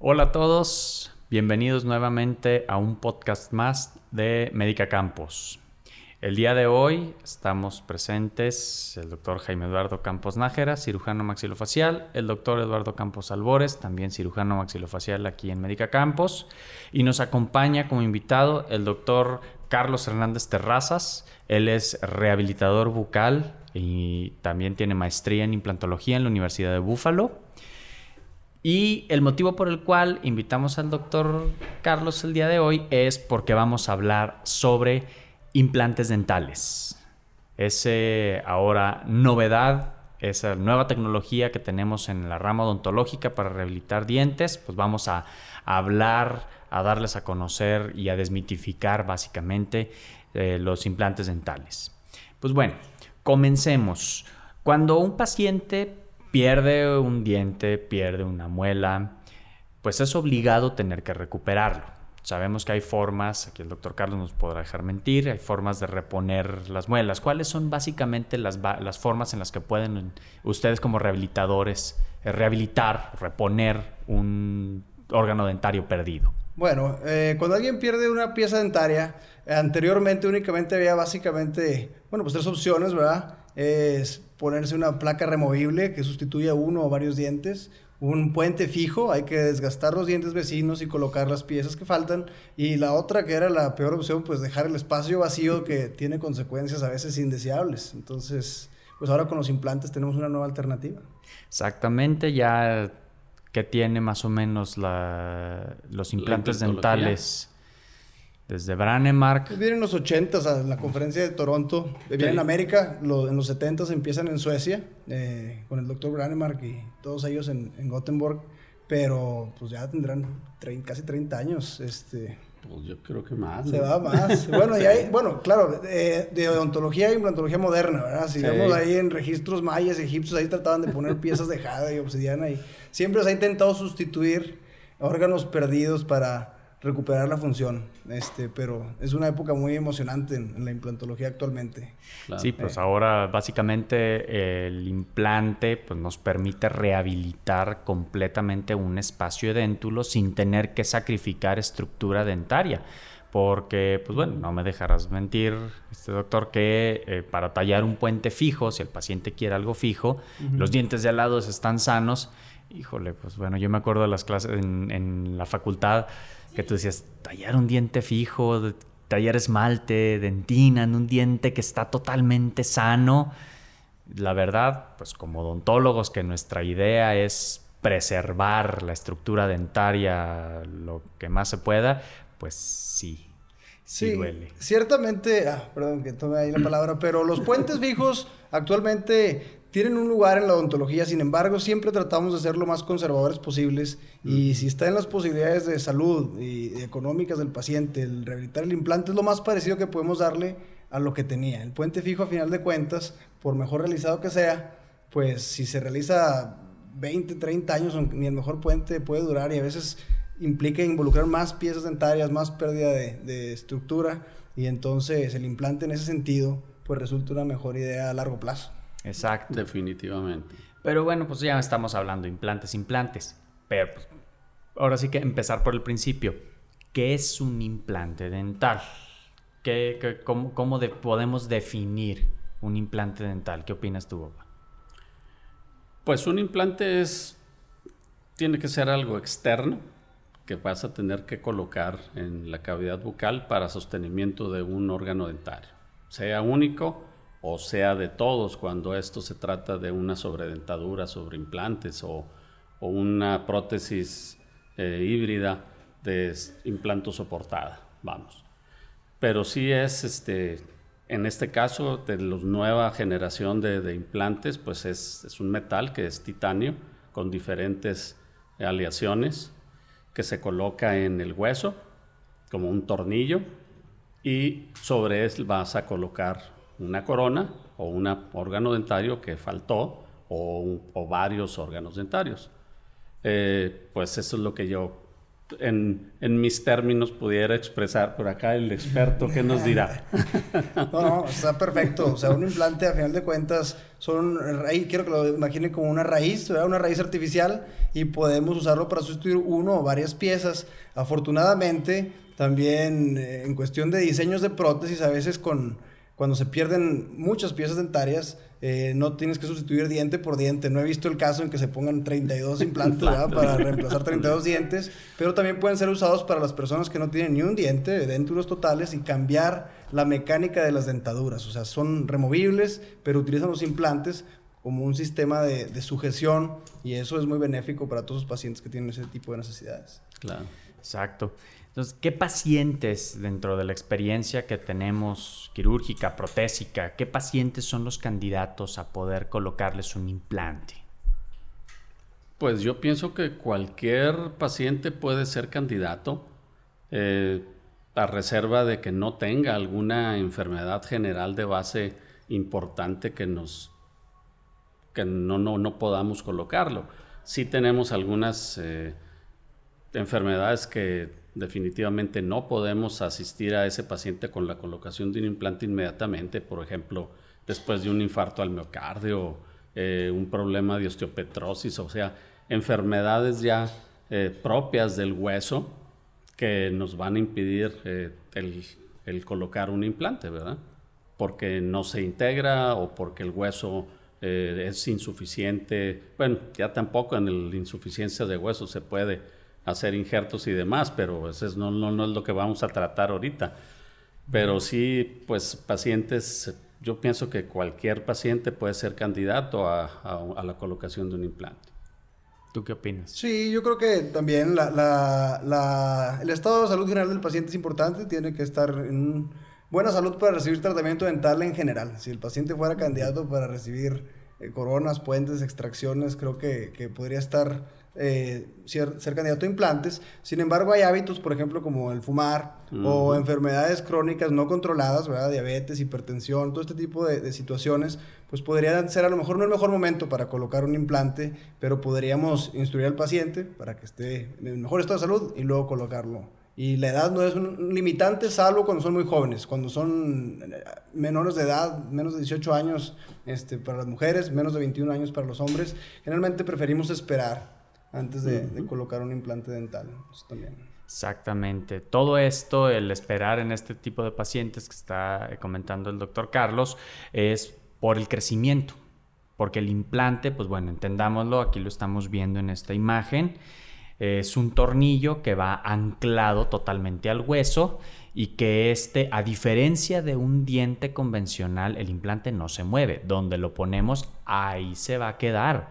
Hola a todos, bienvenidos nuevamente a un podcast más de Médica Campos. El día de hoy estamos presentes el doctor Jaime Eduardo Campos Nájera, cirujano maxilofacial, el doctor Eduardo Campos Albores, también cirujano maxilofacial aquí en Médica Campos, y nos acompaña como invitado el doctor Carlos Hernández Terrazas, él es rehabilitador bucal y también tiene maestría en implantología en la Universidad de Búfalo. Y el motivo por el cual invitamos al doctor Carlos el día de hoy es porque vamos a hablar sobre implantes dentales. Ese ahora novedad, esa nueva tecnología que tenemos en la rama odontológica para rehabilitar dientes, pues vamos a, hablar, a darles a conocer y a desmitificar básicamente eh, los implantes dentales. Pues bueno, comencemos. Cuando un paciente pierde un diente, pierde una muela, pues es obligado tener que recuperarlo. Sabemos que hay formas, aquí el doctor Carlos nos podrá dejar mentir, hay formas de reponer las muelas. ¿Cuáles son básicamente las, formas en las que pueden ustedes como rehabilitadores eh, rehabilitar, reponer un órgano dentario perdido? Bueno, eh, cuando alguien pierde una pieza dentaria, anteriormente únicamente había básicamente, bueno, pues tres opciones, ¿verdad? Es ponerse una placa removible que sustituya uno o varios dientes, un puente fijo, hay que desgastar los dientes vecinos y colocar las piezas que faltan, y la otra que era la peor opción, pues dejar el espacio vacío que tiene consecuencias a veces indeseables. Entonces, pues ahora con los implantes tenemos una nueva alternativa. Exactamente, ya que tiene más o menos los implantes dentales desde Branemark. Vienen en los 80 en la conferencia de Toronto. Vienen en América, en los 70 empiezan en Suecia, eh, con el doctor Branemark y todos ellos en, en, Gothenburg. Pero pues ya tendrán casi 30 años. Este, pues yo creo que más. Se va más. bueno, y hay, bueno, claro, de odontología y implantología moderna, ¿verdad? Si vemos ahí en registros mayas, egipcios, ahí trataban de poner piezas de jade y obsidiana y siempre se ha intentado sustituir órganos perdidos para recuperar la función. Este, pero es una época muy emocionante en, la implantología actualmente. Sí, pues eh. ahora básicamente el implante pues, nos permite rehabilitar completamente un espacio dentulo sin tener que sacrificar estructura dentaria. Porque, pues bueno, no me dejarás mentir, este doctor, que eh, para tallar un puente fijo, si el paciente quiere algo fijo, los dientes de al lado están sanos. Híjole, pues bueno, yo me acuerdo de las clases en, en la facultad, que tú decías, tallar un diente fijo, tallar esmalte, dentina en un diente que está totalmente sano. La verdad, pues como odontólogos, que nuestra idea es preservar la estructura dentaria lo que más se pueda, pues sí. Sí, duele. Ciertamente, ah, perdón que tome ahí la palabra, pero los puentes fijos actualmente tienen un lugar en la odontología, sin embargo, siempre tratamos de ser lo más conservadores posibles y si está en las posibilidades de salud y económicas del paciente, el rehabilitar el implante es lo más parecido que podemos darle a lo que tenía. El puente fijo, a final de cuentas, por mejor realizado que sea, pues si se realiza 20, 30 años, ni el mejor puente puede durar y a veces implica involucrar más piezas dentarias, más pérdida de, de estructura y entonces el implante en ese sentido pues resulta una mejor idea a largo plazo. Exacto. Definitivamente. Pero bueno, pues ya estamos hablando de implantes, implantes. Pero pues, ahora sí que empezar por el principio. ¿Qué es un implante dental? ¿Qué, cómo, podemos definir un implante dental? ¿Qué opinas tú, Boba? Pues un implante es, tiene que ser algo externo que vas a tener que colocar en la cavidad bucal para sostenimiento de un órgano dentario, sea único o sea de todos cuando esto se trata de una sobredentadura sobre implantes o, una prótesis eh, híbrida de implanto soportada, vamos. Pero sí es, este, en este caso, de la nueva generación de, implantes, pues es, es, un metal que es titanio con diferentes aleaciones que se coloca en el hueso como un tornillo y sobre él vas a colocar una corona o un órgano dentario que faltó o, varios órganos dentarios. Eh, pues eso es lo que yo en, mis términos pudiera expresar por acá el experto, ¿qué nos dirá? no, no, está perfecto. O sea, un implante a final de cuentas son quiero que lo imaginen como una raíz, ¿verdad? una raíz artificial y podemos usarlo para sustituir uno o varias piezas. Afortunadamente, también eh, en cuestión de diseños de prótesis, a veces con cuando se pierden muchas piezas dentarias, eh, no tienes que sustituir diente por diente. No he visto el caso en que se pongan 32 implantes para reemplazar 32 dientes, pero también pueden ser usados para las personas que no tienen ni un diente, denturos totales, y cambiar la mecánica de las dentaduras. O sea, son removibles, pero utilizan los implantes como un sistema de, de sujeción y eso es muy benéfico para todos los pacientes que tienen ese tipo de necesidades. Claro. Exacto. Entonces, ¿qué pacientes dentro de la experiencia que tenemos quirúrgica, protésica, qué pacientes son los candidatos a poder colocarles un implante? Pues yo pienso que cualquier paciente puede ser candidato eh, a reserva de que no tenga alguna enfermedad general de base importante que nos que no, no, no podamos colocarlo. Sí tenemos algunas eh, enfermedades que definitivamente no podemos asistir a ese paciente con la colocación de un implante inmediatamente, por ejemplo, después de un infarto al miocardio, eh, un problema de osteopetrosis, o sea, enfermedades ya eh, propias del hueso que nos van a impedir eh, el, el, colocar un implante, ¿verdad? Porque no se integra o porque el hueso es insuficiente. Bueno, ya tampoco en la insuficiencia de hueso se puede hacer injertos y demás, pero eso es, no, no, no es lo que vamos a tratar ahorita. Pero sí, pues pacientes, yo pienso que cualquier paciente puede ser candidato a, a, la colocación de un implante. ¿Tú qué opinas? Sí, yo creo que también la, la, la, el estado de salud general del paciente es importante, tiene que estar en buena salud para recibir tratamiento dental en general. Si el paciente fuera candidato para recibir eh, coronas, puentes, extracciones, creo que, que podría estar eh, ser, candidato a implantes. Sin embargo, hay hábitos, por ejemplo, como el fumar o enfermedades crónicas no controladas, ¿verdad? Diabetes, hipertensión, todo este tipo de, situaciones, pues podrían ser a lo mejor no el mejor momento para colocar un implante, pero podríamos instruir al paciente para que esté en el mejor estado de salud y luego colocarlo. Y la edad no es un limitante, salvo cuando son muy jóvenes, cuando son eh, menores de edad, menos de 18 años este, para las mujeres, menos de 21 años para los hombres. Generalmente preferimos esperar antes de, colocar un implante dental. también. Exactamente. Todo esto, el esperar en este tipo de pacientes que está comentando el doctor Carlos, es por el crecimiento. Porque el implante, pues bueno, entendámoslo, aquí lo estamos viendo en esta imagen, es un tornillo que va anclado totalmente al hueso y que este, a diferencia de un diente convencional, el implante no se mueve. Donde lo ponemos, ahí se va a quedar.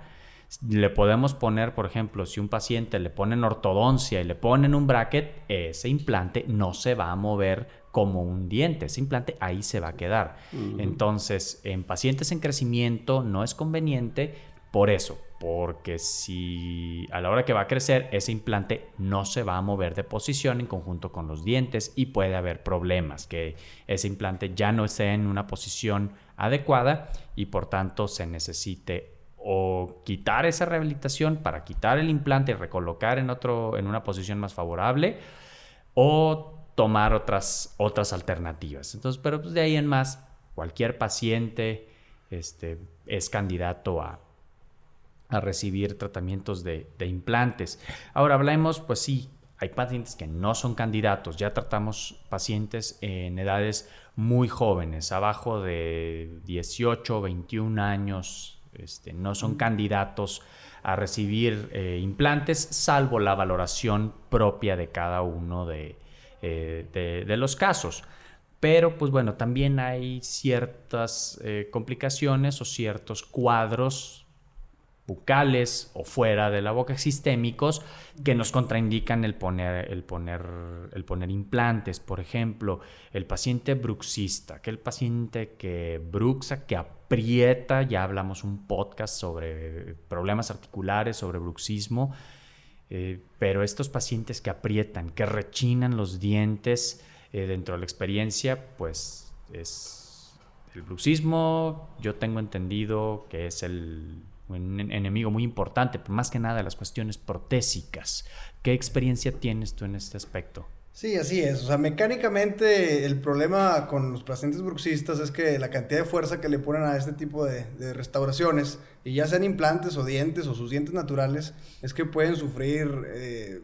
Le podemos poner, por ejemplo, si un paciente le ponen ortodoncia y le ponen un bracket, ese implante no se va a mover como un diente. Ese implante ahí se va a quedar. Entonces, en pacientes en crecimiento no es conveniente por eso, porque si a la hora que va a crecer, ese implante no se va a mover de posición en conjunto con los dientes y puede haber problemas, que ese implante ya no esté en una posición adecuada y por tanto se necesite o quitar esa rehabilitación para quitar el implante y recolocar en, otro, en una posición más favorable o tomar otras, otras alternativas. Entonces, pero pues, de ahí en más, cualquier paciente este, es candidato a, a recibir tratamientos de, de, implantes. Ahora hablemos, pues sí, hay pacientes que no son candidatos. Ya tratamos pacientes en edades muy jóvenes, abajo de 18, 21 años, este, no son candidatos a recibir eh, implantes, salvo la valoración propia de cada uno eh, de, los casos. Pero, pues bueno, también hay ciertas eh, complicaciones o ciertos cuadros bucales o fuera de la boca sistémicos que nos contraindican el poner, el poner, el poner implantes. Por ejemplo, el paciente bruxista, que el paciente que bruxa, que aprieta, ya hablamos un podcast sobre problemas articulares, sobre bruxismo, eh, pero estos pacientes que aprietan, que rechinan los dientes eh, dentro de la experiencia, pues es el bruxismo, yo tengo entendido que es el un enemigo muy importante, pero más que nada las cuestiones protésicas. ¿Qué experiencia tienes tú en este aspecto? Sí, así es. O sea, mecánicamente el problema con los pacientes bruxistas es que la cantidad de fuerza que le ponen a este tipo de, restauraciones, y ya sean implantes o dientes o sus dientes naturales, es que pueden sufrir eh,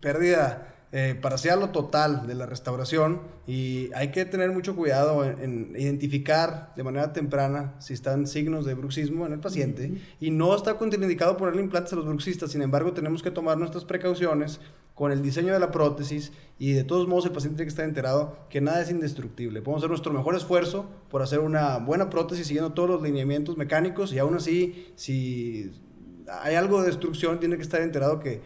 pérdida eh, parcial o total de la restauración y hay que tener mucho cuidado en, identificar de manera temprana si están signos de bruxismo en el paciente y no está contraindicado ponerle implantes a los bruxistas, sin embargo tenemos que tomar nuestras precauciones con el diseño de la prótesis y de todos modos el paciente tiene que estar enterado que nada es indestructible. Podemos hacer nuestro mejor esfuerzo por hacer una buena prótesis siguiendo todos los lineamientos mecánicos y aún así si hay algo de destrucción tiene que estar enterado que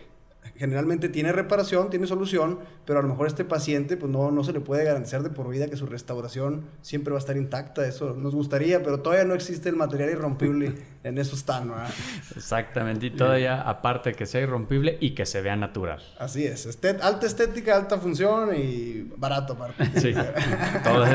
generalmente tiene reparación, tiene solución, pero a lo mejor este paciente pues no, no se le puede garantizar de por vida que su restauración siempre va a estar intacta. Eso nos gustaría, pero todavía no existe el material irrompible en eso está, ¿no? Exactamente, y todavía aparte que sea irrompible y que se vea natural. Así es, alta estética, alta función y barato aparte. Sí, todos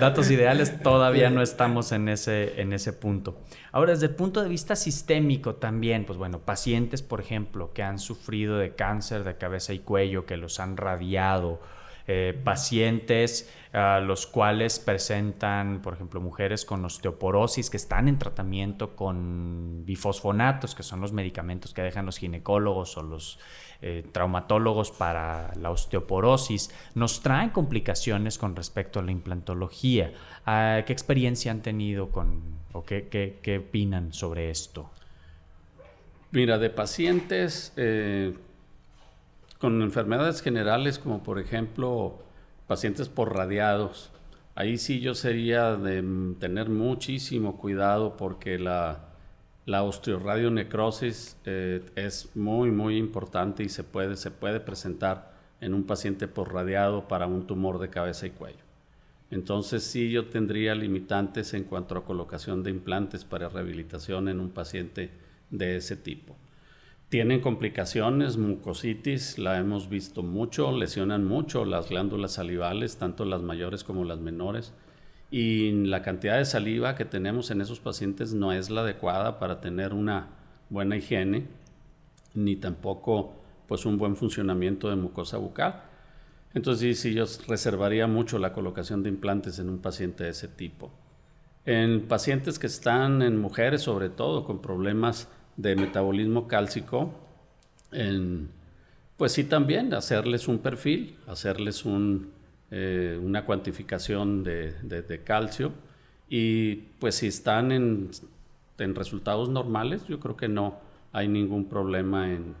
datos ideales todavía no estamos en ese, en ese punto. Ahora, desde el punto de vista sistémico también, pues bueno, pacientes, por ejemplo, que han sufrido de cáncer de cabeza y cuello, que los han radiado, eh, pacientes a los cuales presentan, por ejemplo, mujeres con osteoporosis que están en tratamiento con bifosfonatos, que son los medicamentos que dejan los ginecólogos o los eh, traumatólogos para la osteoporosis, nos traen complicaciones con respecto a la implantología. Ah, ¿Qué experiencia han tenido con, o qué, qué, opinan sobre esto? Mira, de pacientes eh, con enfermedades generales, como por ejemplo pacientes por radiados, ahí sí yo sería de tener muchísimo cuidado porque la, osteoradionecrosis eh, es muy, muy importante y se puede, se puede presentar en un paciente por radiado para un tumor de cabeza y cuello. Entonces sí yo tendría limitantes en cuanto a colocación de implantes para rehabilitación en un paciente de ese tipo. Tienen complicaciones, mucositis, la hemos visto mucho, lesionan mucho las glándulas salivales, tanto las mayores como las menores. Y la cantidad de saliva que tenemos en esos pacientes no es la adecuada para tener una buena higiene, ni tampoco pues un buen funcionamiento de mucosa bucal. Entonces sí, sí, yo reservaría mucho la colocación de implantes en un paciente de ese tipo. En pacientes que están en mujeres, sobre todo, con problemas de metabolismo cálcico, pues sí también hacerles un perfil, hacerles eh, una cuantificación de, calcio y pues si están en, resultados normales, yo creo que no hay ningún problema en,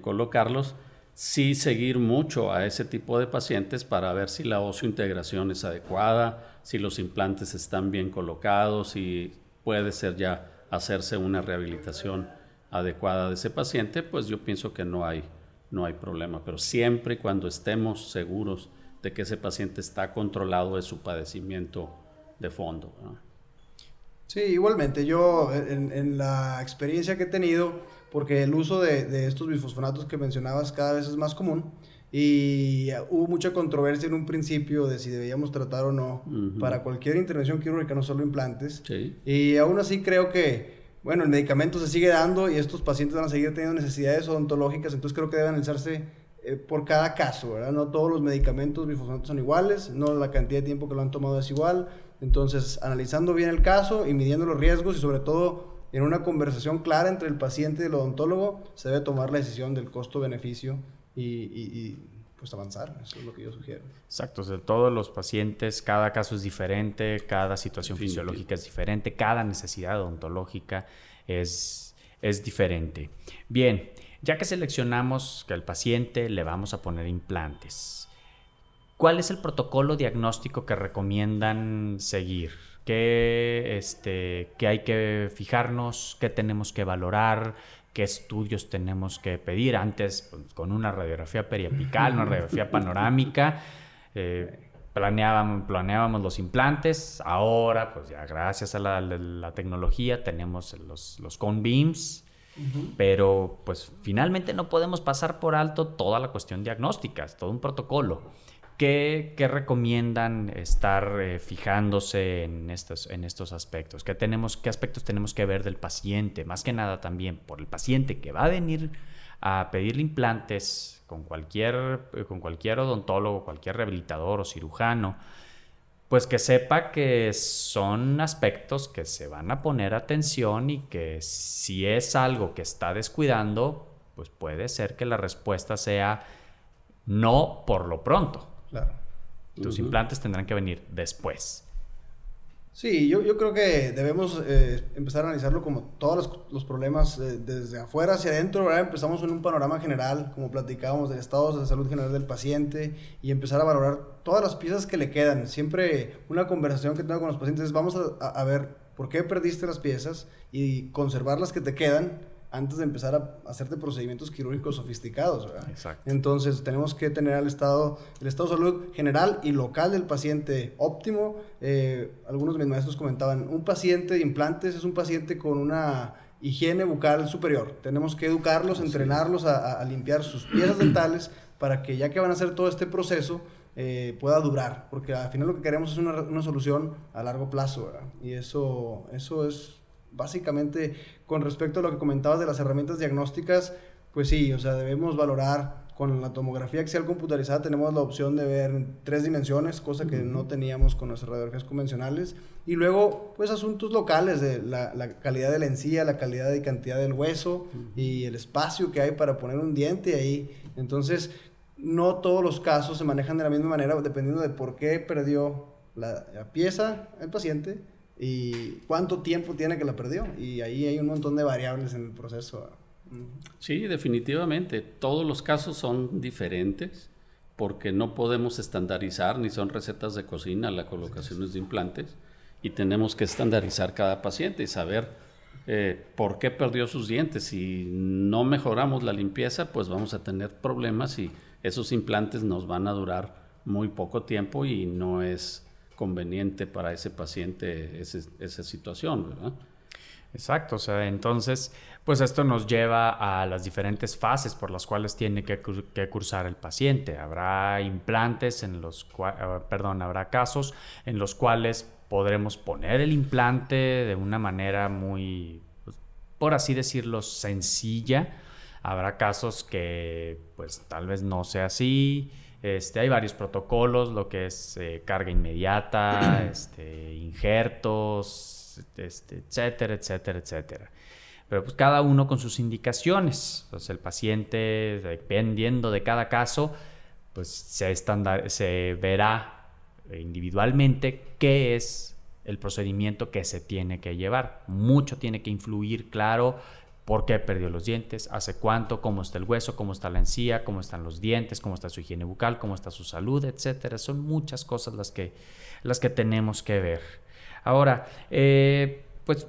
colocarlos. Sí seguir mucho a ese tipo de pacientes para ver si la integración es adecuada, si los implantes están bien colocados, y puede ser ya hacerse una rehabilitación adecuada de ese paciente, pues yo pienso que no hay, no hay problema. Pero siempre cuando estemos seguros de que ese paciente está controlado de su padecimiento de fondo. Sí, igualmente. Yo en, la experiencia que he tenido, porque el uso de, estos bifosfonatos que mencionabas cada vez es más común, y hubo mucha controversia en un principio de si debíamos tratar o no para cualquier intervención quirúrgica, no solo implantes. Y aún así creo que, bueno, el medicamento se sigue dando y estos pacientes van a seguir teniendo necesidades odontológicas, entonces creo que debe analizarse eh, por cada caso, ¿verdad? No todos los medicamentos bifosfonatos son iguales, no la cantidad de tiempo que lo han tomado es igual. Entonces, analizando bien el caso y midiendo los riesgos y sobre todo en una conversación clara entre el paciente y el odontólogo, se debe tomar la decisión del costo-beneficio y, pues avanzar. Eso es lo que yo sugiero. Exacto. de todos los pacientes, cada caso es diferente, cada situación fisiológica es diferente, cada necesidad odontológica es, es diferente. Bien, ya que seleccionamos que al paciente le vamos a poner implantes, ¿cuál es el protocolo diagnóstico que recomiendan seguir? ¿Qué, este, qué hay que fijarnos? ¿Qué tenemos que valorar? Qué estudios tenemos que pedir. Antes, pues, con una radiografía periapical, una radiografía panorámica, eh, planeábamos, planeábamos los implantes. Ahora, pues ya gracias a la, tecnología, tenemos los, los cone beams. Pero pues finalmente no podemos pasar por alto toda la cuestión diagnóstica, todo un protocolo. ¿Qué, recomiendan estar eh, fijándose en estos, en estos aspectos? ¿Qué, tenemos, ¿Qué aspectos tenemos que ver del paciente? Más que nada también por el paciente que va a venir a pedirle implantes con cualquier, eh, con cualquier odontólogo, cualquier rehabilitador o cirujano, pues que sepa que son aspectos que se van a poner atención y que si es algo que está descuidando, pues puede ser que la respuesta sea no por lo pronto. Claro. Tus implantes tendrán que venir después. Sí, yo, yo creo que debemos eh, empezar a analizarlo como todos los, problemas eh, desde afuera hacia adentro, ¿verdad? Empezamos en un panorama general, como platicábamos del estado de salud general del paciente y empezar a valorar todas las piezas que le quedan. Siempre una conversación que tengo con los pacientes es vamos a, a ver por qué perdiste las piezas y conservar las que te quedan antes de empezar a hacerte procedimientos quirúrgicos sofisticados. ¿verdad? Exacto. Entonces tenemos que tener el estado, el estado de salud general y local del paciente óptimo. Eh, algunos de mis maestros comentaban, un paciente de implantes es un paciente con una higiene bucal superior. Tenemos que educarlos, entrenarlos a, limpiar sus piezas dentales para que ya que van a hacer todo este proceso, eh, pueda durar, porque al final lo que queremos es una, una solución a largo plazo, ¿verdad? y eso, eso es básicamente con respecto a lo que comentabas de las herramientas diagnósticas, pues sí, o sea, debemos valorar con la tomografía axial computarizada tenemos la opción de ver en tres dimensiones, cosa que no teníamos con las radiografías convencionales. Y luego, pues asuntos locales de la, calidad de la encía, la calidad y cantidad del hueso y el espacio que hay para poner un diente ahí. Entonces, no todos los casos se manejan de la misma manera dependiendo de por qué perdió la pieza el paciente y cuánto tiempo tiene que la perdió. Y ahí hay un montón de variables en el proceso. Sí, definitivamente. Todos los casos son diferentes porque no podemos estandarizar ni son recetas de cocina las colocaciones de implantes y tenemos que estandarizar cada paciente y saber eh, por qué perdió sus dientes. Si no mejoramos la limpieza, pues vamos a tener problemas y esos implantes nos van a durar muy poco tiempo y no es conveniente para ese paciente esa situación, ¿verdad? Exacto, o sea, entonces, pues esto nos lleva a las diferentes fases por las cuales tiene que, cursar el paciente. Habrá implantes en los cuales, eh, perdón, habrá casos en los cuales podremos poner el implante de una manera muy, pues, por así decirlo, sencilla. Habrá casos que, pues, tal vez no sea así. Este, hay varios protocolos, lo que es eh, carga inmediata, este, injertos, este, etcétera, etcétera, etcétera. Pero pues cada uno con sus indicaciones. Entonces el paciente, dependiendo de cada caso, pues se, se verá individualmente qué es el procedimiento que se tiene que llevar. Mucho tiene que influir, claro, por qué perdió los dientes, hace cuánto, cómo está el hueso, cómo está la encía, cómo están los dientes, cómo está su higiene bucal, cómo está su salud, etcétera. Son muchas cosas las que, las que tenemos que ver. Ahora, eh, pues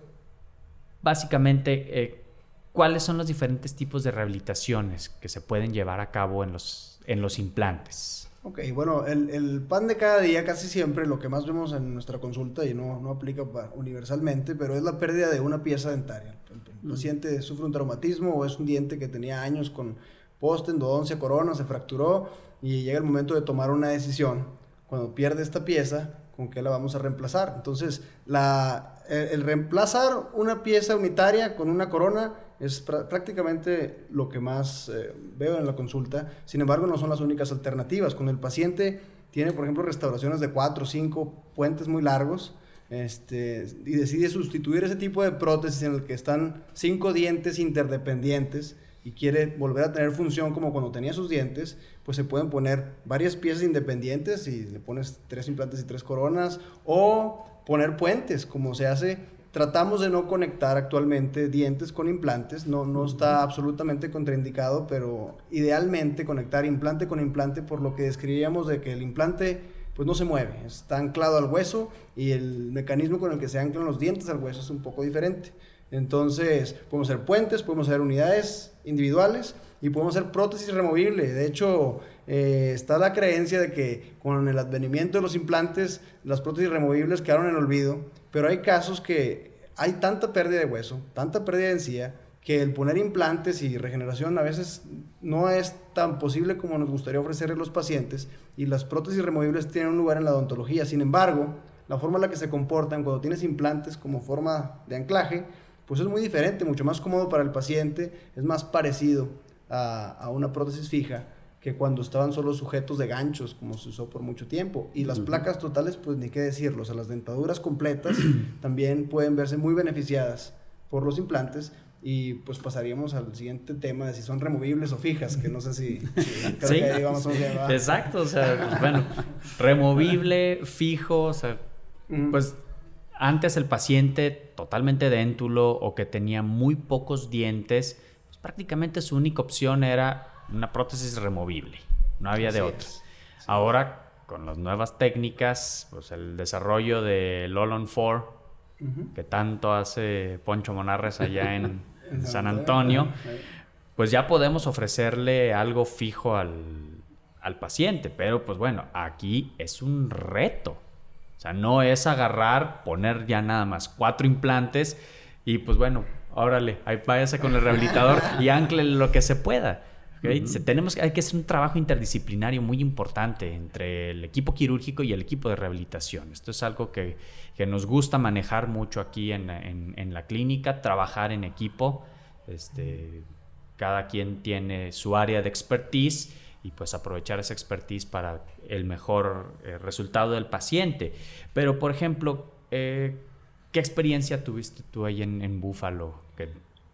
básicamente, eh, ¿cuáles son los diferentes tipos de rehabilitaciones que se pueden llevar a cabo en los, en los implantes? Ok, bueno, el, pan de cada día casi siempre lo que más vemos en nuestra consulta y no, no aplica universalmente, pero es la pérdida de una pieza dentaria. El, paciente sufre un traumatismo o es un diente que tenía años con post, endodoncia, corona, se fracturó y llega el momento de tomar una decisión. Cuando pierde esta pieza, ¿con qué la vamos a reemplazar? Entonces, la, el reemplazar una pieza unitaria con una corona es prácticamente lo que más eh, veo en la consulta. Sin embargo, no son las únicas alternativas. Cuando el paciente tiene, por ejemplo, restauraciones de cuatro o cinco puentes muy largos este, y decide sustituir ese tipo de prótesis en el que están cinco dientes interdependientes y quiere volver a tener función como cuando tenía sus dientes, pues se pueden poner varias piezas independientes y le pones tres implantes y tres coronas o poner puentes, como se hace Tratamos de no conectar actualmente dientes con implantes, no, no está absolutamente contraindicado, pero idealmente conectar implante con implante por lo que describíamos de que el implante pues no se mueve, está anclado al hueso y el mecanismo con el que se anclan los dientes al hueso es un poco diferente. Entonces, podemos hacer puentes, podemos hacer unidades individuales y podemos hacer prótesis removible. De hecho, eh, está la creencia de que con el advenimiento de los implantes, las prótesis removibles quedaron en olvido pero hay casos que hay tanta pérdida de hueso, tanta pérdida de encía, que el poner implantes y regeneración a veces no es tan posible como nos gustaría ofrecerle a los pacientes y las prótesis removibles tienen un lugar en la odontología. Sin embargo, la forma en la que se comportan cuando tienes implantes como forma de anclaje, pues es muy diferente, mucho más cómodo para el paciente, es más parecido a, a una prótesis fija que cuando estaban solo sujetos de ganchos, como se usó por mucho tiempo. Y las placas totales, pues ni qué decirlo, o sea, las dentaduras completas también pueden verse muy beneficiadas por los implantes. Y pues pasaríamos al siguiente tema de si son removibles o fijas, que no sé si... creo sí, que ahí vamos a exacto, o sea, pues, bueno, removible, fijo, o sea, pues antes el paciente totalmente déntulo o que tenía muy pocos dientes, pues prácticamente su única opción era una prótesis removible, no había de otra. Ahora, con las nuevas técnicas, pues el desarrollo del All 4, que tanto hace Poncho Monarres allá en, San Antonio, pues ya podemos ofrecerle algo fijo al, al paciente, pero pues bueno, aquí es un reto. O sea, no es agarrar, poner ya nada más cuatro implantes y pues bueno, órale, ahí váyase con el rehabilitador y ancle lo que se pueda. Tenemos, hay que hacer un trabajo interdisciplinario muy importante entre el equipo quirúrgico y el equipo de rehabilitación. Esto es algo que, que nos gusta manejar mucho aquí en, en, la clínica, trabajar en equipo. Este, cada quien tiene su área de expertise y pues aprovechar esa expertise para el mejor eh, resultado del paciente. Pero, por ejemplo, eh, ¿qué experiencia tuviste tú ahí en, en Buffalo?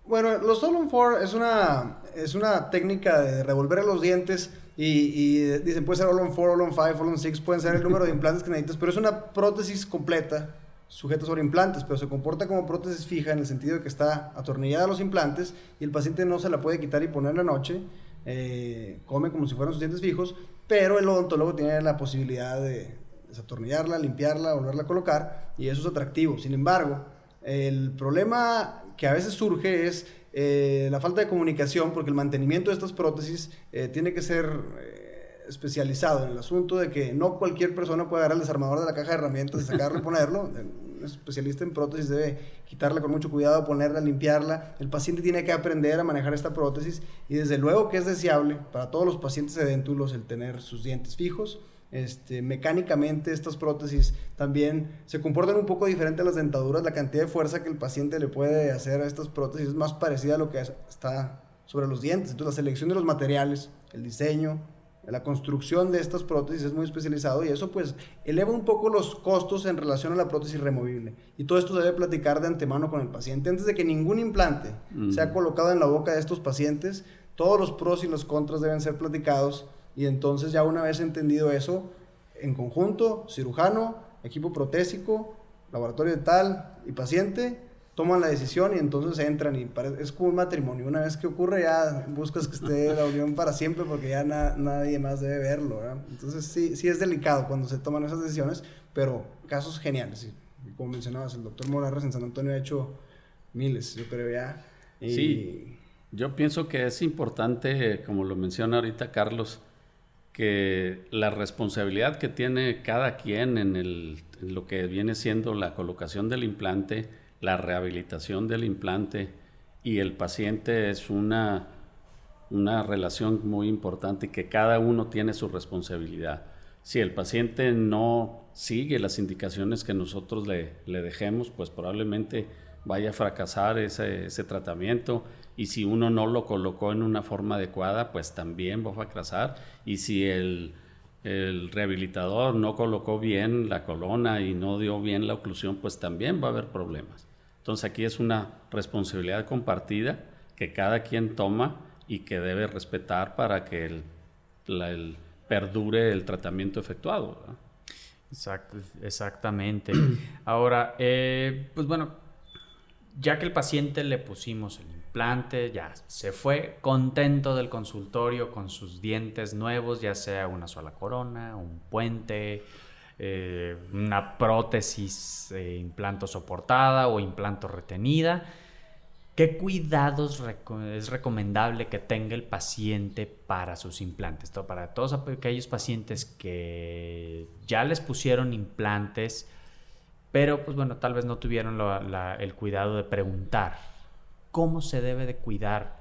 Bueno, los Four es una, es una técnica de revolver los dientes y, dicen puede ser All on 4, All on 5, All on 6, pueden ser el número de implantes que necesitas, pero es una prótesis completa sujeta sobre implantes, pero se comporta como prótesis fija en el sentido de que está atornillada a los implantes y el paciente no se la puede quitar y poner en la noche, eh, come como si fueran sus dientes fijos, pero el odontólogo tiene la posibilidad de desatornillarla, limpiarla, volverla a colocar y eso es atractivo. Sin embargo, el problema que a veces surge es eh, la falta de comunicación, porque el mantenimiento de estas prótesis eh, tiene que ser eh, especializado en el asunto de que no cualquier persona puede agarrar el desarmador de la caja de herramientas, sacarlo y ponerlo. Un especialista en prótesis debe quitarla con mucho cuidado, ponerla, limpiarla. El paciente tiene que aprender a manejar esta prótesis y desde luego que es deseable para todos los pacientes edentulos el tener sus dientes fijos este, mecánicamente estas prótesis también se comportan un poco diferente a las dentaduras. La cantidad de fuerza que el paciente le puede hacer a estas prótesis es más parecida a lo que está sobre los dientes. Entonces la selección de los materiales, el diseño, la construcción de estas prótesis es muy especializado y eso pues eleva un poco los costos en relación a la prótesis removible. Y todo esto se debe platicar de antemano con el paciente antes de que ningún implante sea colocado en la boca de estos pacientes. Todos los pros y los contras deben ser platicados y entonces ya una vez entendido eso, en conjunto, cirujano, equipo protésico, laboratorio de tal y paciente, toman la decisión y entonces entran y es como un matrimonio. Una vez que ocurre ya buscas que esté la unión para siempre porque ya nadie más debe verlo. Entonces sí, sí es delicado cuando se toman esas decisiones, pero casos geniales. como mencionabas, el doctor Morales en San Antonio ha hecho miles, yo creo ya. Sí, yo pienso que es importante, como lo menciona ahorita Carlos, que la responsabilidad que tiene cada quien en, lo que viene siendo la colocación del implante, la rehabilitación del implante y el paciente es una, una relación muy importante y que cada uno tiene su responsabilidad. Si el paciente no sigue las indicaciones que nosotros le, le dejemos, pues probablemente vaya a fracasar ese, ese tratamiento y si uno no lo colocó en una forma adecuada, pues también va a fracasar. Y si el, el rehabilitador no colocó bien la colona y no dio bien la oclusión, pues también va a haber problemas. Entonces aquí es una responsabilidad compartida que cada quien toma y que debe respetar para que el, perdure el tratamiento efectuado. Exactamente. Ahora, eh, pues bueno, ya que el paciente le pusimos el ya se fue contento del consultorio con sus dientes nuevos, ya sea una sola corona, un puente, eh, una prótesis eh, implanto soportada o implanto retenida. ¿Qué cuidados es recomendable que tenga el paciente para sus implantes? Para todos aquellos pacientes que ya les pusieron implantes, pero pues bueno, tal vez no tuvieron el cuidado de preguntar cómo se debe de cuidar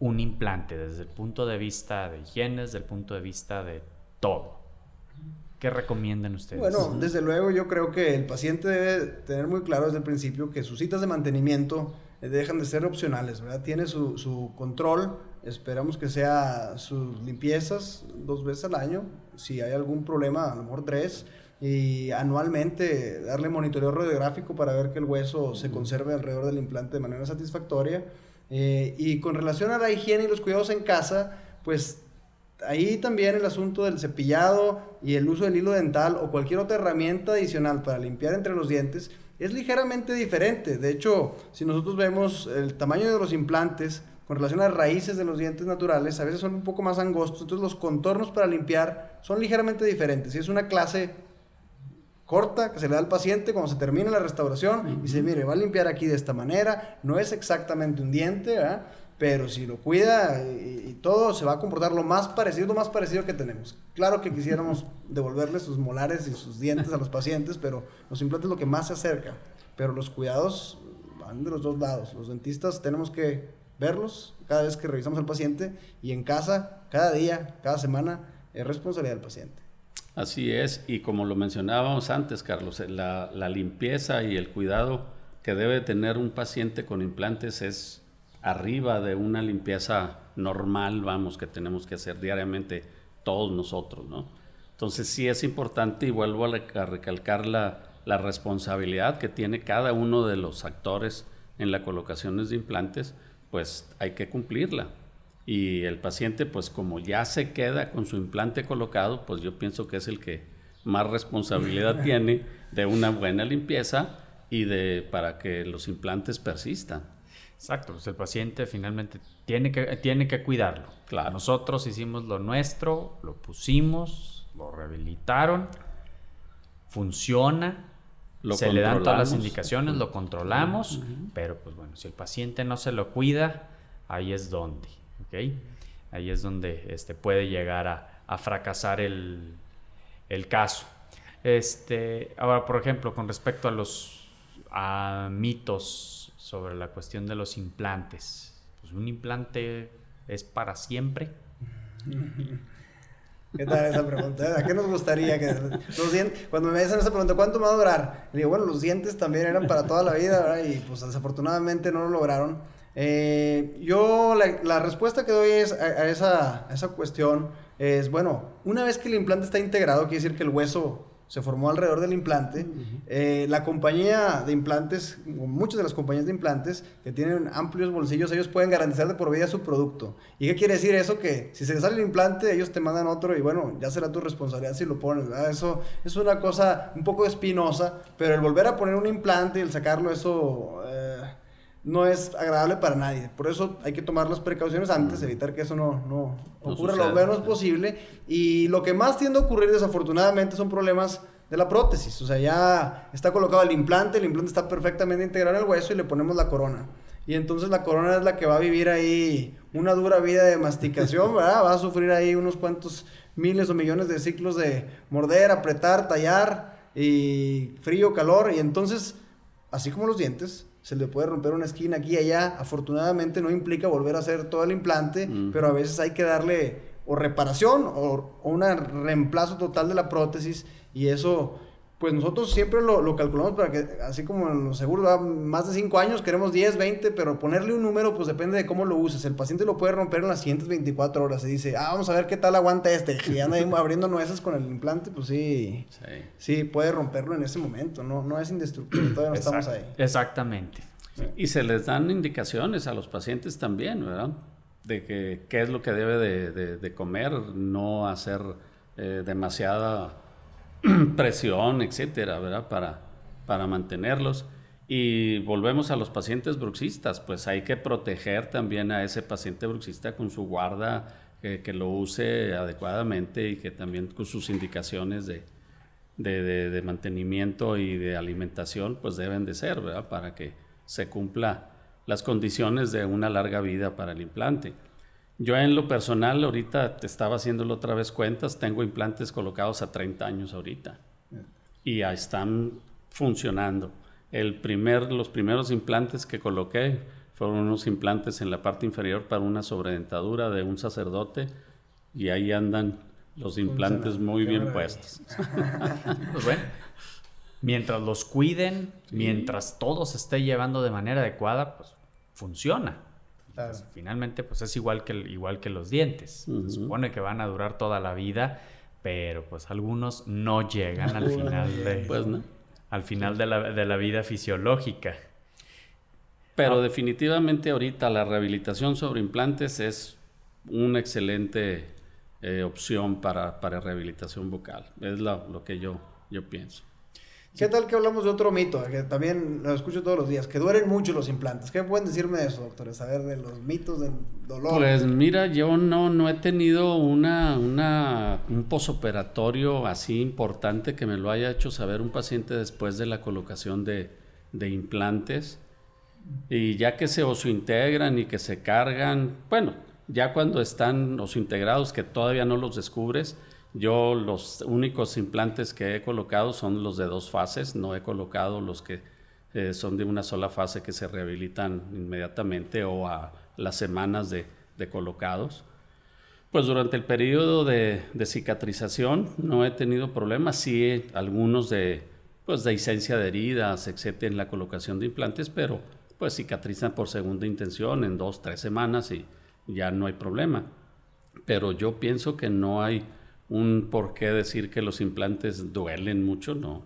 un implante desde el punto de vista de higiene, desde el punto de vista de todo. ¿Qué recomiendan ustedes? Bueno, desde luego yo creo que el paciente debe tener muy claro desde el principio que sus citas de mantenimiento eh, dejan de ser opcionales, ¿verdad? Tiene su, su control, esperamos que sea sus limpiezas dos veces al año, si hay algún problema, a lo mejor tres, y anualmente darle monitoreo radiográfico para ver que el hueso se conserve alrededor del implante de manera satisfactoria. Eh, y con relación a la higiene y los cuidados en casa, pues ahí también el asunto del cepillado y el uso del hilo dental o cualquier otra herramienta adicional para limpiar entre los dientes es ligeramente diferente. De hecho, si nosotros vemos el tamaño de los implantes con relación a las raíces de los dientes naturales, a veces son un poco más angostos, entonces los contornos para limpiar son ligeramente diferentes. Y es una clase corta que se le da al paciente cuando se termina la restauración y dice, mire, va a limpiar aquí de esta manera, no es exactamente un diente, pero si lo cuida y, todo, se va a comportar lo más parecido, lo más parecido que tenemos. Claro que quisiéramos devolverle sus molares y sus dientes a los pacientes, pero los implantes es lo que más se acerca. Pero los cuidados van de los dos lados. Los dentistas tenemos que verlos cada vez que revisamos al paciente y en casa, cada día, cada semana, es responsabilidad del paciente. Así es, y como lo mencionábamos antes, Carlos, la, limpieza y el cuidado que debe tener un paciente con implantes es arriba de una limpieza normal, vamos, que tenemos que hacer diariamente todos nosotros, ¿no? Entonces sí es importante y vuelvo a, recalcar la, la, responsabilidad que tiene cada uno de los actores en la colocación de implantes, pues hay que cumplirla y el paciente pues como ya se queda con su implante colocado, pues yo pienso que es el que más responsabilidad tiene de una buena limpieza y de para que los implantes persistan. Exacto, pues el paciente finalmente tiene que, tiene que cuidarlo. Claro. Nosotros hicimos lo nuestro, lo pusimos, lo rehabilitaron, funciona, se le dan todas las indicaciones, lo controlamos, pero pues bueno, si el paciente no se lo cuida, ahí es donde. Ahí es donde este, puede llegar a, fracasar el, caso. Este, ahora, por ejemplo, con respecto a los mitos sobre la cuestión de los implantes, pues un implante es para siempre. ¿Qué tal esa pregunta? ¿A qué nos gustaría que los dientes, cuando me hacen esa pregunta, ¿cuánto va a durar? Digo, bueno, los dientes también eran para toda la vida, ¿verdad? Y pues desafortunadamente no lo lograron. Eh, yo la, respuesta que doy es a, esa, esa, cuestión es, bueno, una vez que el implante está integrado, quiere decir que el hueso se formó alrededor del implante, eh, la compañía de implantes, muchas de las compañías de implantes que tienen amplios bolsillos, ellos pueden garantizar de por vida su producto. ¿Y qué quiere decir eso? Que si se sale el implante, ellos te mandan otro y bueno, ya será tu responsabilidad si lo pones. Eso es una cosa un poco espinosa, pero el volver a poner un implante y el sacarlo, eso... Eh, no es agradable para nadie. Por eso hay que tomar las precauciones antes, evitar que eso no, no, ocurra lo menos posible. Y lo que más tiende a ocurrir desafortunadamente son problemas de la prótesis. O sea, ya está colocado el implante, el implante está perfectamente integrado en el hueso y le ponemos la corona. Y entonces la corona es la que va a vivir ahí una dura vida de masticación, ¿verdad? Va a sufrir ahí unos cuantos miles o millones de ciclos de morder, apretar, tallar y frío, calor. Y entonces, así como los dientes, se le puede romper una esquina aquí y allá. Afortunadamente no implica volver a hacer todo el implante, pero a veces hay que darle o reparación o, un reemplazo total de la prótesis y eso pues nosotros siempre lo, calculamos para que, así como en los seguros, más de 5 años, queremos 10, 20, pero ponerle un número, pues depende de cómo lo uses. El paciente lo puede romper en las siguientes 24 horas. Se dice, ah, vamos a ver qué tal aguanta este. Y anda abriendo nueces con el implante, pues sí, sí, puede romperlo en ese momento. No, no es indestructible, todavía no estamos ahí. Exactamente. Y se les dan indicaciones a los pacientes también, ¿verdad? De que qué es lo que debe de, comer, no hacer eh, demasiada presión, etcétera, ¿verdad? Para, para mantenerlos. Y volvemos a los pacientes bruxistas, pues hay que proteger también a ese paciente bruxista con su guarda, que lo use adecuadamente y que también con sus indicaciones de, de, mantenimiento y de alimentación, pues deben de ser, ¿verdad? Para que se cumpla las condiciones de una larga vida para el implante. Yo en lo personal, ahorita te estaba haciéndolo otra vez cuentas, tengo implantes colocados a 30 años ahorita y ya están funcionando. El primer, los primeros implantes que coloqué fueron unos implantes en la parte inferior para una sobredentadura de un sacerdote y ahí andan los implantes muy bien puestos. pues bueno, mientras los cuiden, mientras todo se esté llevando de manera adecuada, pues funciona. Finalmente, pues es igual que, igual que los dientes. Se supone que van a durar toda la vida, pero pues algunos no llegan al final de, pues, al final de la, de la vida fisiológica. Pero definitivamente ahorita la rehabilitación sobre implantes es una excelente eh, opción para, para, rehabilitación bucal. Es lo que yo, yo pienso. ¿Qué tal que hablamos de otro mito? Que también lo escucho todos los días, que duelen mucho los implantes. ¿Qué pueden decirme de eso, doctores? A ver, de los mitos del dolor. Pues mira, yo no, no he tenido una, una, un posoperatorio así importante que me lo haya hecho saber un paciente después de la colocación de, de implantes. Y ya que se oso-integran y que se cargan, bueno, ya cuando están oso-integrados que todavía no los descubres, yo los únicos implantes que he colocado son los de dos fases, no he colocado los que eh, son de una sola fase que se rehabilitan inmediatamente o a las semanas de, colocados. Pues durante el periodo de, cicatrización no he tenido problemas, sí algunos de, pues de licencia de heridas, etcétera, en la colocación de implantes, pero pues cicatrizan por segunda intención en dos, tres semanas y ya no hay problema. Pero yo pienso que no hay un por qué decir que los implantes duelen mucho, no.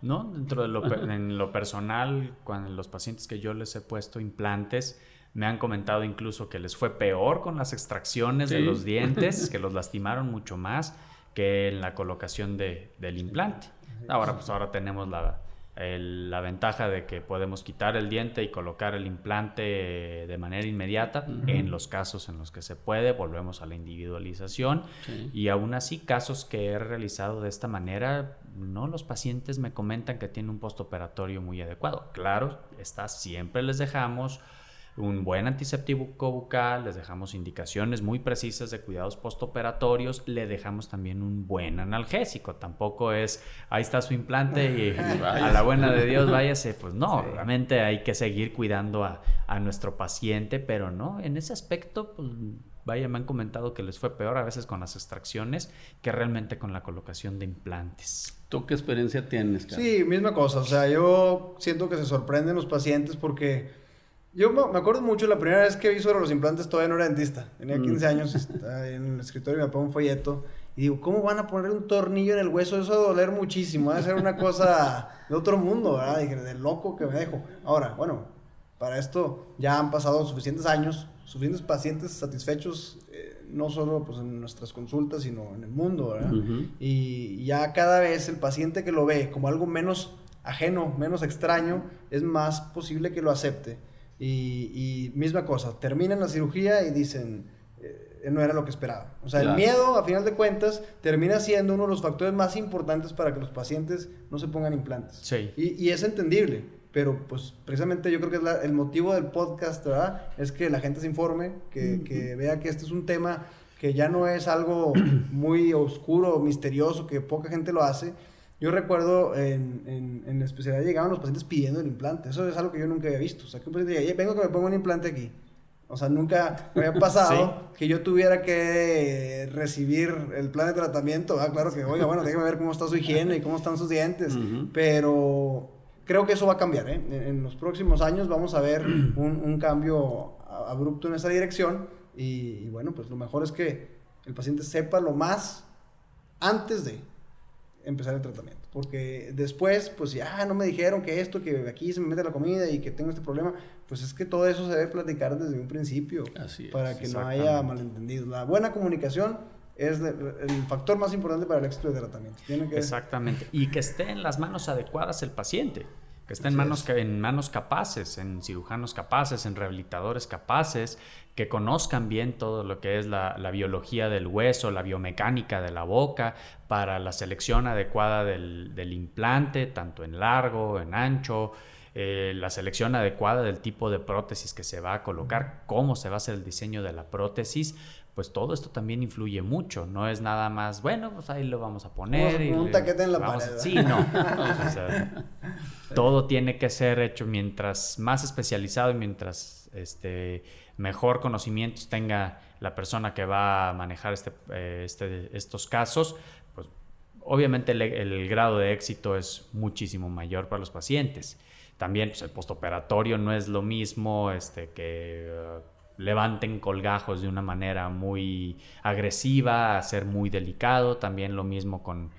No, dentro de lo, en lo personal, cuando los pacientes que yo les he puesto implantes, me han comentado incluso que les fue peor con las extracciones de los dientes, que los lastimaron mucho más que en la colocación de, del implante. Ahora, pues ahora tenemos la, la ventaja de que podemos quitar el diente y colocar el implante de manera inmediata en los casos en los que se puede, volvemos a la individualización. Y aún así casos que he realizado de esta manera, no los pacientes me comentan que tienen un postoperatorio muy adecuado. Claro, está siempre les dejamos un buen antiséptico bucal, les dejamos indicaciones muy precisas de cuidados postoperatorios, le dejamos también un buen analgésico. Tampoco es, ahí está su implante y a la buena de Dios váyase. Pues no, realmente hay que seguir cuidando a, nuestro paciente, pero no, en ese aspecto, pues vaya, me han comentado que les fue peor a veces con las extracciones que realmente con la colocación de implantes. ¿Tú qué experiencia tienes? Sí, misma cosa. O sea, yo siento que se sorprenden los pacientes porque yo me acuerdo mucho la primera vez que vi sobre los implantes, todavía no era dentista. Tenía 15 mm. años, en el escritorio me pongo un folleto. Y digo, ¿cómo van a poner un tornillo en el hueso? Eso va a doler muchísimo. Va a ser una cosa de otro mundo, ¿verdad? Dije, de loco que me dejo. Ahora, bueno, para esto ya han pasado suficientes años, suficientes pacientes satisfechos, eh, no solo pues, en nuestras consultas, sino en el mundo, ¿verdad? Y ya cada vez el paciente que lo ve como algo menos ajeno, menos extraño, es más posible que lo acepte. Y, misma cosa, terminan la cirugía y dicen, eh, no era lo que esperaba. O sea, el miedo, a final de cuentas, termina siendo uno de los factores más importantes para que los pacientes no se pongan implantes. Sí. Y, es entendible, pero pues precisamente yo creo que es el motivo del podcast, ¿verdad? Es que la gente se informe, que, que vea que este es un tema que ya no es algo muy oscuro, misterioso, que poca gente lo hace, yo recuerdo en, en, en, la especialidad llegaban los pacientes pidiendo el implante. Eso es algo que yo nunca había visto. O sea, que un paciente diga, vengo que me ponga un implante aquí. O sea, nunca me había pasado que yo tuviera que recibir el plan de tratamiento. Ah, claro que, oiga, bueno, déjeme ver cómo está su higiene y cómo están sus dientes. Pero creo que eso va a cambiar. ¿eh? En, los próximos años vamos a ver un, un cambio abrupto en esa dirección. Y, y bueno, pues lo mejor es que el paciente sepa lo más antes de empezar el tratamiento. Porque después, pues ya no me dijeron que esto, que aquí se me mete la comida y que tengo este problema. Pues es que todo eso se debe platicar desde un principio. Así para que no haya malentendidos. La buena comunicación es el factor más importante para el éxito del tratamiento. Tiene que... Exactamente. Y que esté en las manos adecuadas el paciente que esté en manos, en manos capaces, en cirujanos capaces, en rehabilitadores capaces, que conozcan bien todo lo que es la, biología del hueso, la biomecánica de la boca, para la selección adecuada del, implante, tanto en largo, en ancho, eh, la selección adecuada del tipo de prótesis que se va a colocar, cómo se va a hacer el diseño de la prótesis, pues todo esto también influye mucho. No es nada más, bueno, pues ahí lo vamos a poner. y un taquete en la pared. Sí, no. todo tiene que ser hecho mientras más especializado y mientras este, mejor conocimientos tenga la persona que va a manejar este, eh, este estos casos, pues obviamente el, grado de éxito es muchísimo mayor para los pacientes. También pues, el postoperatorio no es lo mismo este, que... Uh, levanten colgajos de una manera muy agresiva, a ser muy delicado, también lo mismo con,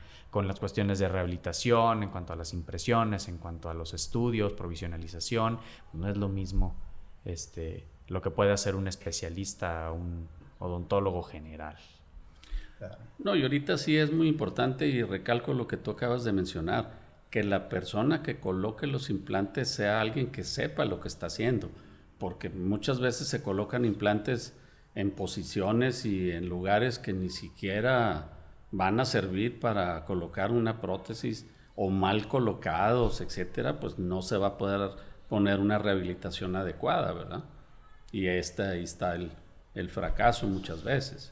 las cuestiones de rehabilitación, en cuanto a las impresiones, en cuanto a los estudios, provisionalización, no es lo mismo este, lo que puede hacer un especialista, un odontólogo general. No, y ahorita sí es muy importante y recalco lo que tú acabas de mencionar, que la persona que coloque los implantes sea alguien que sepa lo que está haciendo porque muchas veces se colocan implantes en posiciones y en lugares que ni siquiera van a servir para colocar una prótesis o mal colocados, etcétera, pues no se va a poder poner una rehabilitación adecuada, ¿verdad? Y este, ahí está el, fracaso muchas veces.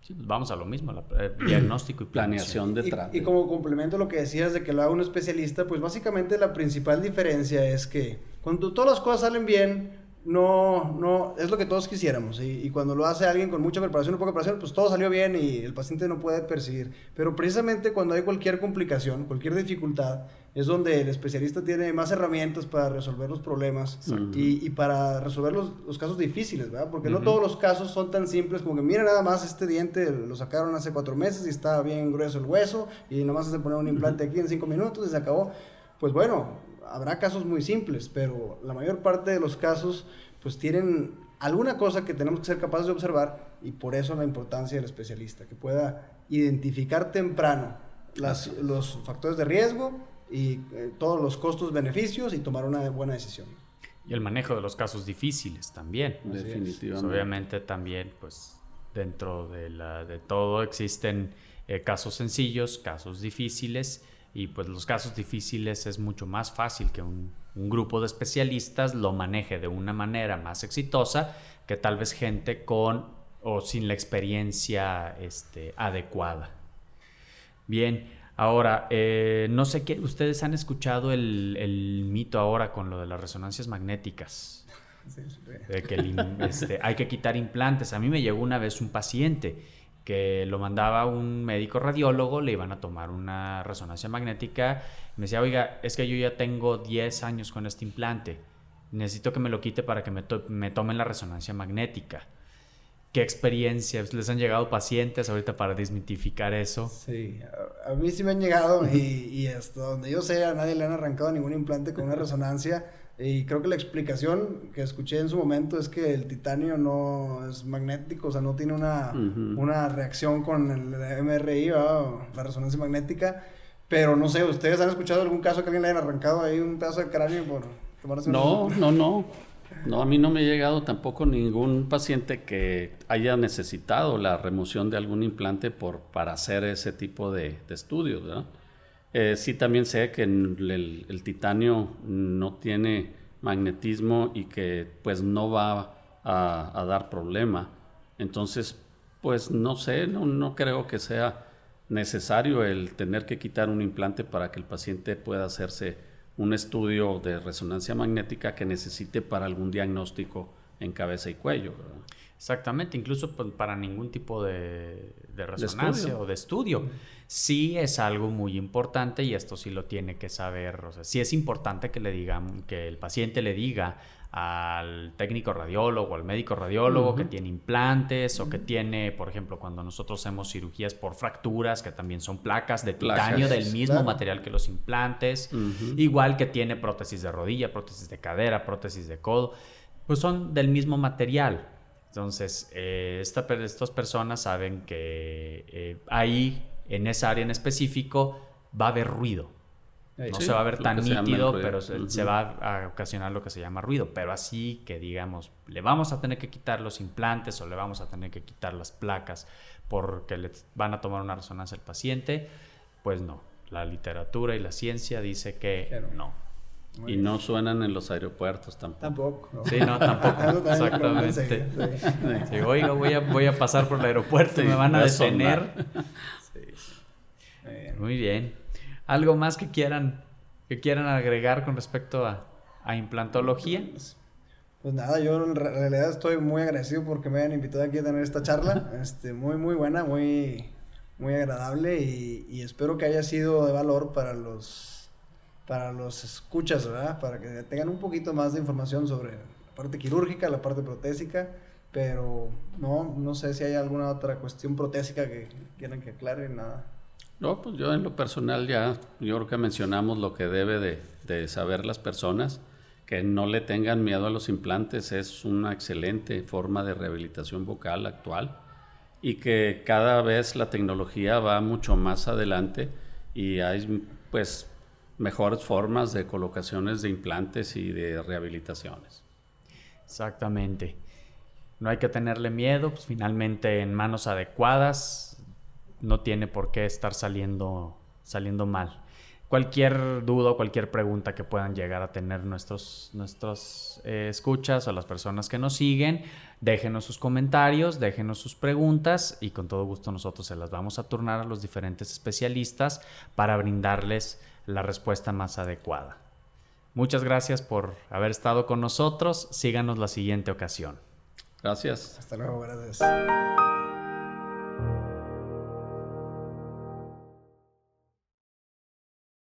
Pues vamos a lo mismo, el eh, diagnóstico y planeación de trato. Y, y, como complemento a lo que decías de que lo haga un especialista, pues básicamente la principal diferencia es que cuando todas las cosas salen bien, no, no, es lo que todos quisiéramos. Y, cuando lo hace alguien con mucha preparación o poca preparación, pues todo salió bien y el paciente no puede percibir. Pero precisamente cuando hay cualquier complicación, cualquier dificultad, es donde el especialista tiene más herramientas para resolver los problemas y, para resolver los, casos difíciles, ¿verdad? Porque no todos los casos son tan simples como que, mira, nada más este diente lo sacaron hace cuatro meses y está bien grueso el hueso y nomás se poner un implante aquí en cinco minutos y se acabó. Pues bueno, habrá casos muy simples, pero la mayor parte de los casos pues tienen alguna cosa que tenemos que ser capaces de observar y por eso la importancia del especialista, que pueda identificar temprano los factores de riesgo y eh, todos los costos, beneficios y tomar una buena decisión. Y el manejo de los casos difíciles también. Definitivamente. Pues, obviamente también, pues dentro de, la, de todo existen eh, casos sencillos, casos difíciles y pues los casos difíciles es mucho más fácil que un, grupo de especialistas lo maneje de una manera más exitosa que tal vez gente con o sin la experiencia este, adecuada. Bien, ahora, eh, no sé qué, ustedes han escuchado el, mito ahora con lo de las resonancias magnéticas. de que este, hay que quitar implantes. A mí me llegó una vez un paciente que lo mandaba un médico radiólogo, le iban a tomar una resonancia magnética. Me decía, oiga, es que yo ya tengo 10 años con este implante. Necesito que me lo quite para que me, tomen la resonancia magnética. ¿Qué experiencias? ¿Les han llegado pacientes ahorita para desmitificar eso? Sí, a, mí sí me han llegado y, y, hasta donde yo sé a nadie le han arrancado ningún implante con una resonancia. Y creo que la explicación que escuché en su momento es que el titanio no es magnético, o sea, no tiene una, una reacción con el MRI, la resonancia magnética. Pero no sé, ¿ustedes han escuchado algún caso que alguien le haya arrancado ahí un pedazo de cráneo por tomarse No, no, no. No, a mí no me ha llegado tampoco ningún paciente que haya necesitado la remoción de algún implante por, para hacer ese tipo de, de estudios, ¿verdad? Eh, sí también sé que el, titanio no tiene magnetismo y que pues no va a, dar problema. Entonces, pues no sé, no, no, creo que sea necesario el tener que quitar un implante para que el paciente pueda hacerse un estudio de resonancia magnética que necesite para algún diagnóstico en cabeza y cuello. Exactamente, incluso pues, para ningún tipo de, resonancia o de estudio. Sí es algo muy importante y esto sí lo tiene que saber. O sea, sí es importante que le digan, que el paciente le diga al técnico radiólogo, al médico radiólogo que tiene implantes o que tiene, por ejemplo, cuando nosotros hacemos cirugías por fracturas, que también son placas de titanio del mismo material que los implantes, igual que tiene prótesis de rodilla, prótesis de cadera, prótesis de codo, pues son del mismo material. Entonces, eh, estas personas saben que eh, ahí, en esa área en específico, va a haber ruido. No se va a ver tan nítido, pero se, va a ocasionar lo que se llama ruido. Pero así que digamos, le vamos a tener que quitar los implantes o le vamos a tener que quitar las placas porque le van a tomar una resonancia al paciente, pues no. La literatura y la ciencia dice que no. Y no suenan en los aeropuertos tampoco. Tampoco. Sí, no, tampoco. Exactamente. Sí. oiga, voy a, voy a pasar por el aeropuerto y me van a detener. Muy bien. ¿Algo más que quieran, que quieran agregar con respecto a, a implantología? Pues nada, yo en realidad estoy muy agradecido porque me hayan invitado aquí a tener esta charla. Este, muy, muy buena, muy, muy agradable y, y espero que haya sido de valor para los, para los escuchas, ¿verdad? Para que tengan un poquito más de información sobre la parte quirúrgica, la parte protésica, pero no, no sé si hay alguna otra cuestión protésica que quieran que aclare, nada. No, pues yo en lo personal ya, yo creo que mencionamos lo que debe de, de saber las personas que no le tengan miedo a los implantes es una excelente forma de rehabilitación vocal actual y que cada vez la tecnología va mucho más adelante y hay pues mejores formas de colocaciones de implantes y de rehabilitaciones. Exactamente. No hay que tenerle miedo, pues finalmente en manos adecuadas no tiene por qué estar saliendo saliendo mal cualquier duda o cualquier pregunta que puedan llegar a tener nuestros, nuestros eh, escuchas o las personas que nos siguen, déjenos sus comentarios, déjenos sus preguntas y con todo gusto nosotros se las vamos a turnar a los diferentes especialistas para brindarles la respuesta más adecuada. Muchas gracias por haber estado con nosotros. Síganos la siguiente ocasión. Gracias. Hasta luego, gracias.